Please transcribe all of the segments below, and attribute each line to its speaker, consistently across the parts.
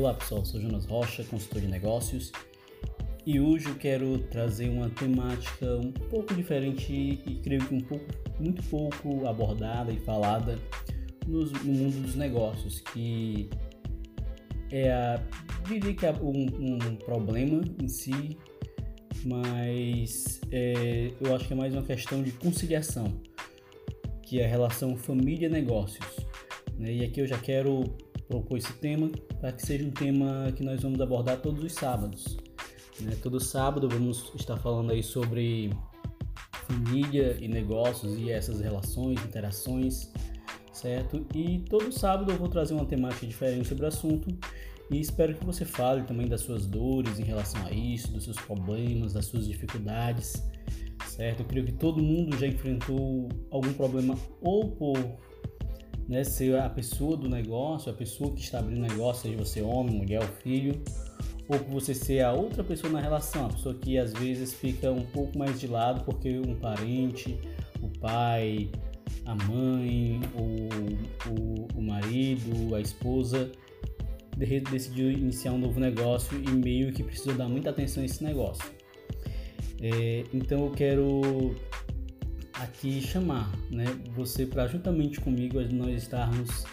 Speaker 1: Olá pessoal, sou Jonas Rocha, consultor de negócios e hoje eu quero trazer uma temática um pouco diferente e creio que um pouco, muito pouco abordada e falada no, no mundo dos negócios, que é a, diria que é um, um problema em si, mas é, eu acho que é mais uma questão de conciliação, que é a relação família-negócios. Né? E aqui eu já quero propor esse tema para que seja um tema que nós vamos abordar todos os sábados. Né? Todo sábado vamos estar falando aí sobre família e negócios e essas relações, interações, certo? E todo sábado eu vou trazer uma temática diferente sobre o assunto e espero que você fale também das suas dores em relação a isso, dos seus problemas, das suas dificuldades, certo? Eu creio que todo mundo já enfrentou algum problema ou por né, ser a pessoa do negócio, a pessoa que está abrindo negócio, seja você homem, mulher filho, ou você ser a outra pessoa na relação, a pessoa que às vezes fica um pouco mais de lado porque um parente, o pai, a mãe, o, o, o marido, a esposa decidiu iniciar um novo negócio e meio que precisa dar muita atenção a esse negócio. É, então eu quero aqui chamar né, você para juntamente comigo nós estarmos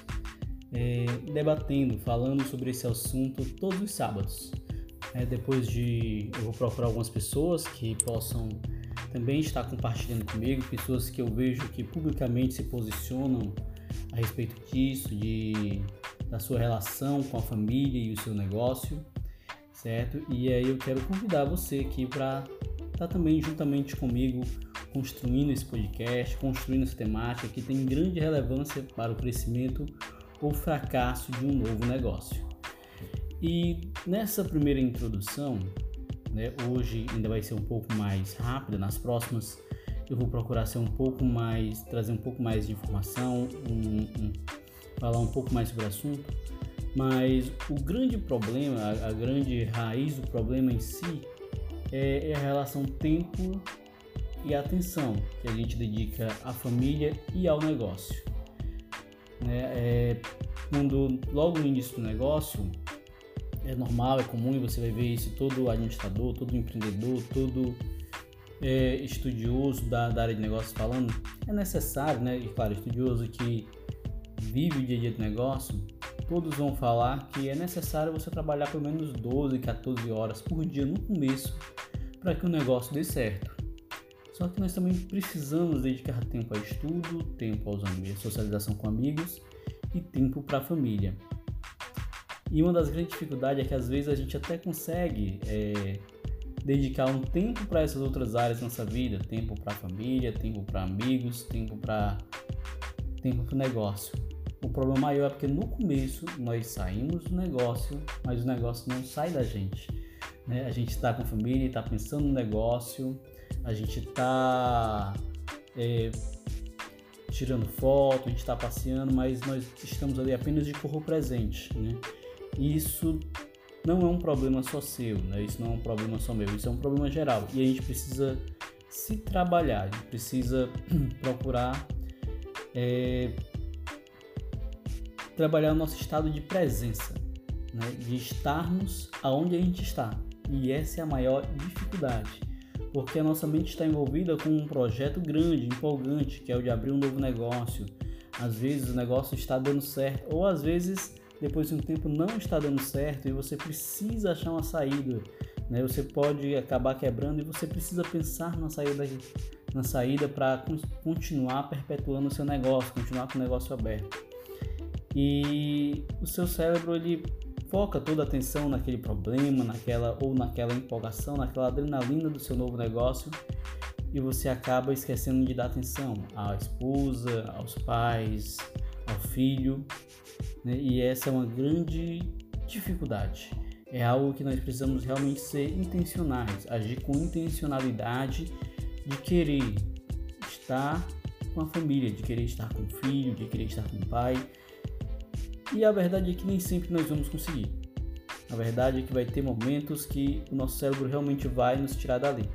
Speaker 1: é, debatendo, falando sobre esse assunto todos os sábados. É, depois de eu vou procurar algumas pessoas que possam também estar compartilhando comigo, pessoas que eu vejo que publicamente se posicionam a respeito disso, de, da sua relação com a família e o seu negócio, certo? E aí eu quero convidar você aqui para estar também juntamente comigo construindo esse podcast, construindo essa temática que tem grande relevância para o crescimento ou fracasso de um novo negócio. E nessa primeira introdução, né, hoje ainda vai ser um pouco mais rápida, nas próximas eu vou procurar ser um pouco mais, trazer um pouco mais de informação, um, um, falar um pouco mais sobre o assunto, mas o grande problema, a, a grande raiz do problema em si é, é a relação tempo e atenção que a gente dedica à família e ao negócio. Né? É, quando logo no início do negócio é normal, é comum e você vai ver isso todo administrador, todo empreendedor, todo é, estudioso da, da, área de negócios falando, é necessário, né? E claro, estudioso que vive o dia a dia do negócio, todos vão falar que é necessário você trabalhar pelo menos 12, 14 horas por dia no começo para que o negócio dê certo. Só que nós também precisamos dedicar tempo a estudo, tempo aos amigos, socialização com amigos e tempo para a família. E uma das grandes dificuldades é que às vezes a gente até consegue é, dedicar um tempo para essas outras áreas da nossa vida, tempo para a família, tempo para amigos, tempo para tempo para o negócio. O problema maior é porque no começo nós saímos do negócio, mas o negócio não sai da gente. Né? A gente está com a família, está pensando no negócio, a gente está é, tirando foto, a gente está passeando, mas nós estamos ali apenas de corpo presente, né? E isso não é um problema só seu, né? Isso não é um problema só meu, isso é um problema geral. E a gente precisa se trabalhar, a gente precisa procurar é, trabalhar o nosso estado de presença, né? de estarmos aonde a gente está. E essa é a maior dificuldade porque a nossa mente está envolvida com um projeto grande, empolgante, que é o de abrir um novo negócio. Às vezes o negócio está dando certo, ou às vezes depois de um tempo não está dando certo e você precisa achar uma saída. Né? Você pode acabar quebrando e você precisa pensar na saída, na saída para continuar perpetuando o seu negócio, continuar com o negócio aberto. E o seu cérebro ele foca toda a atenção naquele problema, naquela ou naquela empolgação, naquela adrenalina do seu novo negócio e você acaba esquecendo de dar atenção à esposa, aos pais, ao filho, né? e essa é uma grande dificuldade. É algo que nós precisamos realmente ser intencionais, agir com intencionalidade de querer estar com a família, de querer estar com o filho, de querer estar com o pai, e a verdade é que nem sempre nós vamos conseguir. A verdade é que vai ter momentos que o nosso cérebro realmente vai nos tirar dali.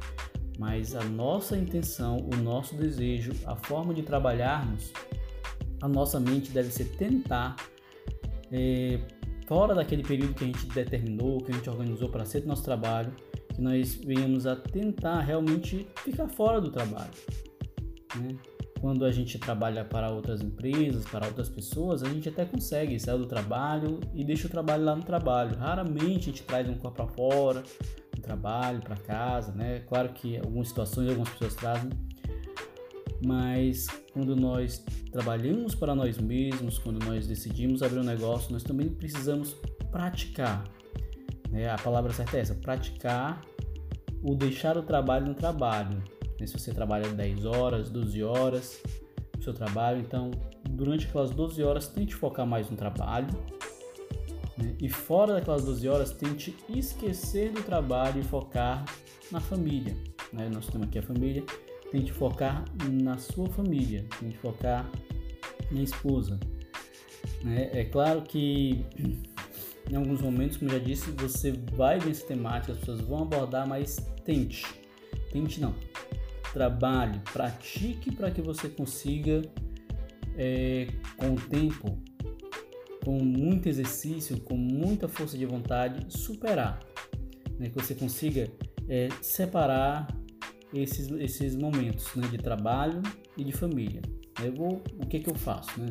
Speaker 1: Mas a nossa intenção, o nosso desejo, a forma de trabalharmos, a nossa mente deve ser tentar é, fora daquele período que a gente determinou, que a gente organizou para ser do nosso trabalho, que nós venhamos a tentar realmente ficar fora do trabalho. Né? Quando a gente trabalha para outras empresas, para outras pessoas, a gente até consegue sair do trabalho e deixa o trabalho lá no trabalho. Raramente a gente traz um corpo para fora, do trabalho para casa, né? Claro que algumas situações algumas pessoas trazem, mas quando nós trabalhamos para nós mesmos, quando nós decidimos abrir um negócio, nós também precisamos praticar. Né? A palavra certa é essa: praticar o deixar o trabalho no trabalho. Né? Se você trabalha 10 horas, 12 horas no seu trabalho, então durante aquelas 12 horas tente focar mais no trabalho. Né? E fora daquelas 12 horas, tente esquecer do trabalho e focar na família. Né? Nosso tema aqui é família tente focar na sua família, tente focar na esposa. Né? É claro que em alguns momentos, como já disse, você vai ver essa temática, as pessoas vão abordar, mas tente. Tente não. Trabalhe, pratique para que você consiga, é, com o tempo, com muito exercício, com muita força de vontade, superar. Né? Que você consiga é, separar esses, esses momentos né, de trabalho e de família. Eu vou, o que, que eu faço? Né?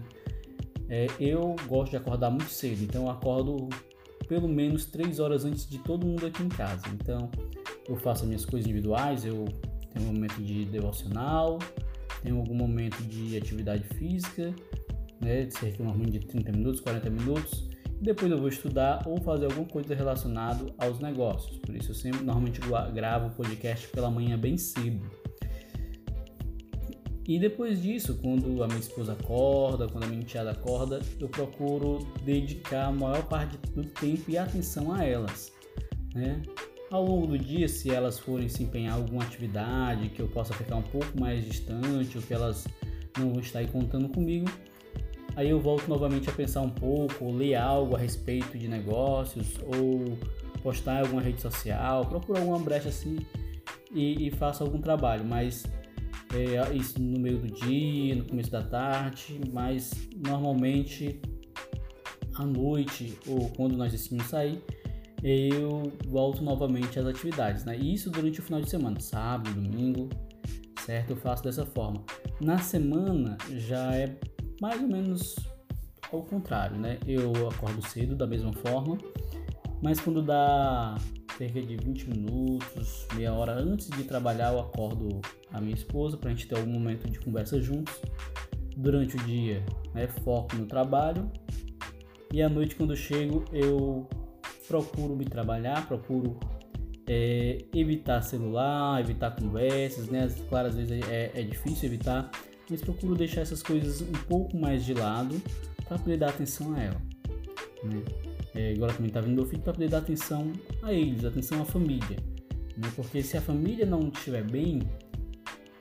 Speaker 1: É, eu gosto de acordar muito cedo, então eu acordo pelo menos três horas antes de todo mundo aqui em casa. Então eu faço as minhas coisas individuais, eu tenho um momento de devocional, tenho algum momento de atividade física, né, cerca de 30 minutos, 40 minutos, depois eu vou estudar ou fazer alguma coisa relacionada aos negócios. Por isso eu sempre normalmente gravo o podcast pela manhã bem cedo. E depois disso, quando a minha esposa acorda, quando a minha enteada acorda, eu procuro dedicar a maior parte do tempo e atenção a elas. Né? Ao longo do dia, se elas forem se empenhar em alguma atividade que eu possa ficar um pouco mais distante ou que elas não vão estar aí contando comigo, aí eu volto novamente a pensar um pouco, ou ler algo a respeito de negócios, ou postar em alguma rede social, procuro alguma brecha assim e, e faço algum trabalho, mas é, isso no meio do dia, no começo da tarde, mas normalmente à noite ou quando nós decidimos sair, eu volto novamente às atividades, né? Isso durante o final de semana, sábado, domingo, certo? Eu faço dessa forma. Na semana já é mais ou menos ao contrário, né? Eu acordo cedo da mesma forma, mas quando dá cerca de 20 minutos, meia hora antes de trabalhar, eu acordo a minha esposa para a gente ter algum momento de conversa juntos. Durante o dia, né, foco no trabalho e à noite, quando eu chego, eu procuro me trabalhar, procuro é, evitar celular, evitar conversas, né? Claro, às vezes é, é difícil evitar, mas procuro deixar essas coisas um pouco mais de lado para poder dar atenção a ela. Né? É, agora também está vindo meu filho para poder dar atenção a eles, atenção à família. Né? Porque se a família não estiver bem,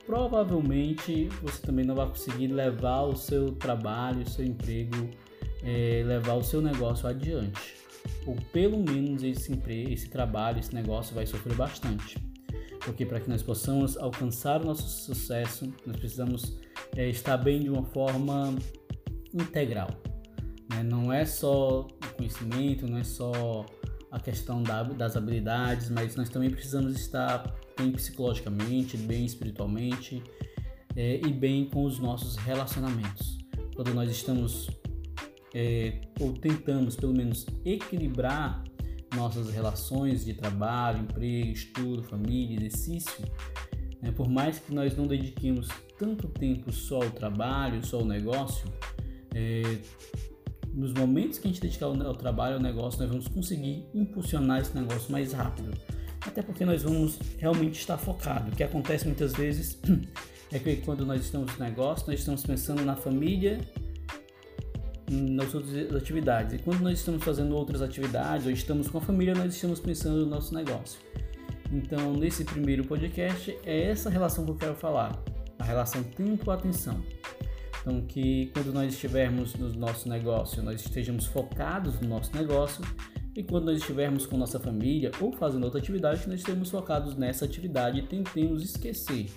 Speaker 1: provavelmente você também não vai conseguir levar o seu trabalho, o seu emprego, é, levar o seu negócio adiante. Ou pelo menos esse emprego, esse trabalho, esse negócio vai sofrer bastante. Porque para que nós possamos alcançar o nosso sucesso, nós precisamos é, estar bem de uma forma integral. Né? Não é só o conhecimento, não é só a questão da, das habilidades, mas nós também precisamos estar bem psicologicamente, bem espiritualmente é, e bem com os nossos relacionamentos. Quando nós estamos é, ou tentamos pelo menos equilibrar nossas relações de trabalho, emprego, estudo, família, exercício, né? por mais que nós não dediquemos tanto tempo só ao trabalho, só ao negócio, é, nos momentos que a gente dedicar ao, trabalho, ao negócio, nós vamos conseguir impulsionar esse negócio mais rápido. Até porque nós vamos realmente estar focado. O que acontece muitas vezes é que quando nós estamos no negócio, nós estamos pensando na família, nas outras atividades. E quando nós estamos fazendo outras atividades ou estamos com a família, nós estamos pensando no nosso negócio. Então, nesse primeiro podcast, é essa relação que eu quero falar a relação tempo-atenção. Então, que quando nós estivermos no nosso negócio, nós estejamos focados no nosso negócio e quando nós estivermos com nossa família ou fazendo outra atividade, nós estejamos focados nessa atividade e tentemos esquecer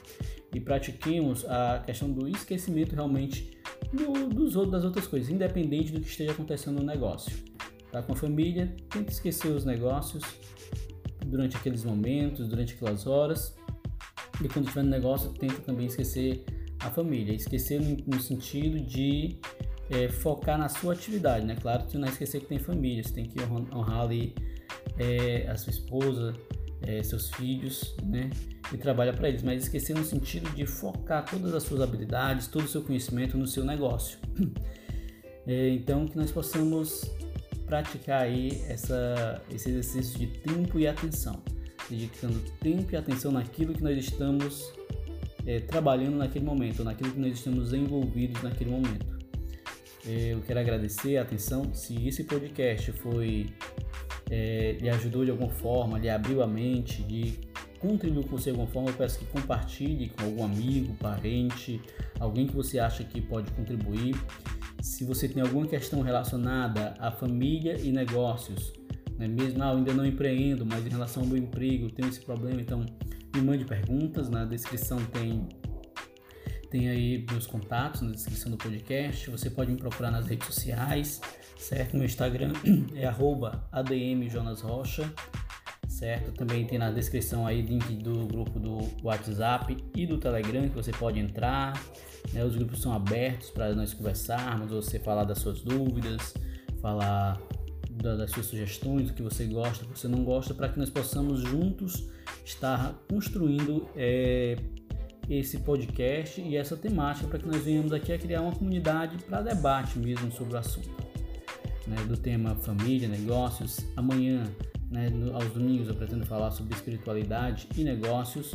Speaker 1: e pratiquemos a questão do esquecimento realmente do, dos, das outras coisas, independente do que esteja acontecendo no negócio. está com a família, tenta esquecer os negócios durante aqueles momentos, durante aquelas horas. E quando estiver no negócio, tenta também esquecer a família. Esquecer no, no sentido de é, focar na sua atividade, né? Claro que não esquecer que tem família, você tem que honrar ali é, a sua esposa, é, seus filhos, né? E trabalha para eles, mas esquecer no sentido de focar todas as suas habilidades, todo o seu conhecimento no seu negócio. É, então, que nós possamos praticar aí essa, esse exercício de tempo e atenção, dedicando tempo e atenção naquilo que nós estamos é, trabalhando naquele momento, naquilo que nós estamos envolvidos naquele momento. É, eu quero agradecer a atenção. Se esse podcast foi é, lhe ajudou de alguma forma, lhe abriu a mente, lhe contribuiu com você de alguma forma, eu peço que compartilhe com algum amigo, parente, alguém que você acha que pode contribuir. Se você tem alguma questão relacionada à família e negócios, né? mesmo ah, eu ainda não empreendo, mas em relação ao meu emprego tenho esse problema, então me mande perguntas. Na descrição tem tem aí meus contatos na descrição do podcast. Você pode me procurar nas redes sociais certo? Meu Instagram é admjonasrocha, certo? Também tem na descrição aí link do grupo do WhatsApp e do Telegram que você pode entrar. Né? Os grupos são abertos para nós conversarmos, você falar das suas dúvidas, falar das suas sugestões, do que você gosta, do que você não gosta, para que nós possamos juntos estar construindo é, esse podcast e essa temática para que nós venhamos aqui a criar uma comunidade para debate mesmo sobre o assunto né, do tema família, negócios. Amanhã, né, aos domingos, eu pretendo falar sobre espiritualidade e negócios,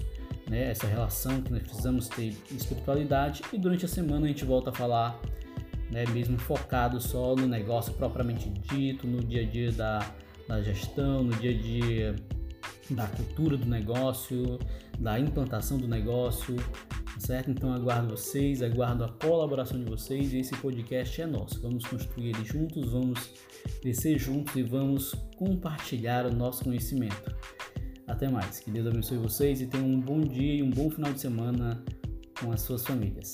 Speaker 1: né, essa relação que nós precisamos ter espiritualidade. E durante a semana a gente volta a falar, né, mesmo focado só no negócio propriamente dito, no dia a dia da, da gestão, no dia a dia da cultura do negócio, da implantação do negócio, certo? Então aguardo vocês, aguardo a colaboração de vocês e esse podcast é nosso. Vamos construir ele juntos, vamos crescer juntos e vamos compartilhar o nosso conhecimento. Até mais, que Deus abençoe vocês e tenham um bom dia e um bom final de semana com as suas famílias.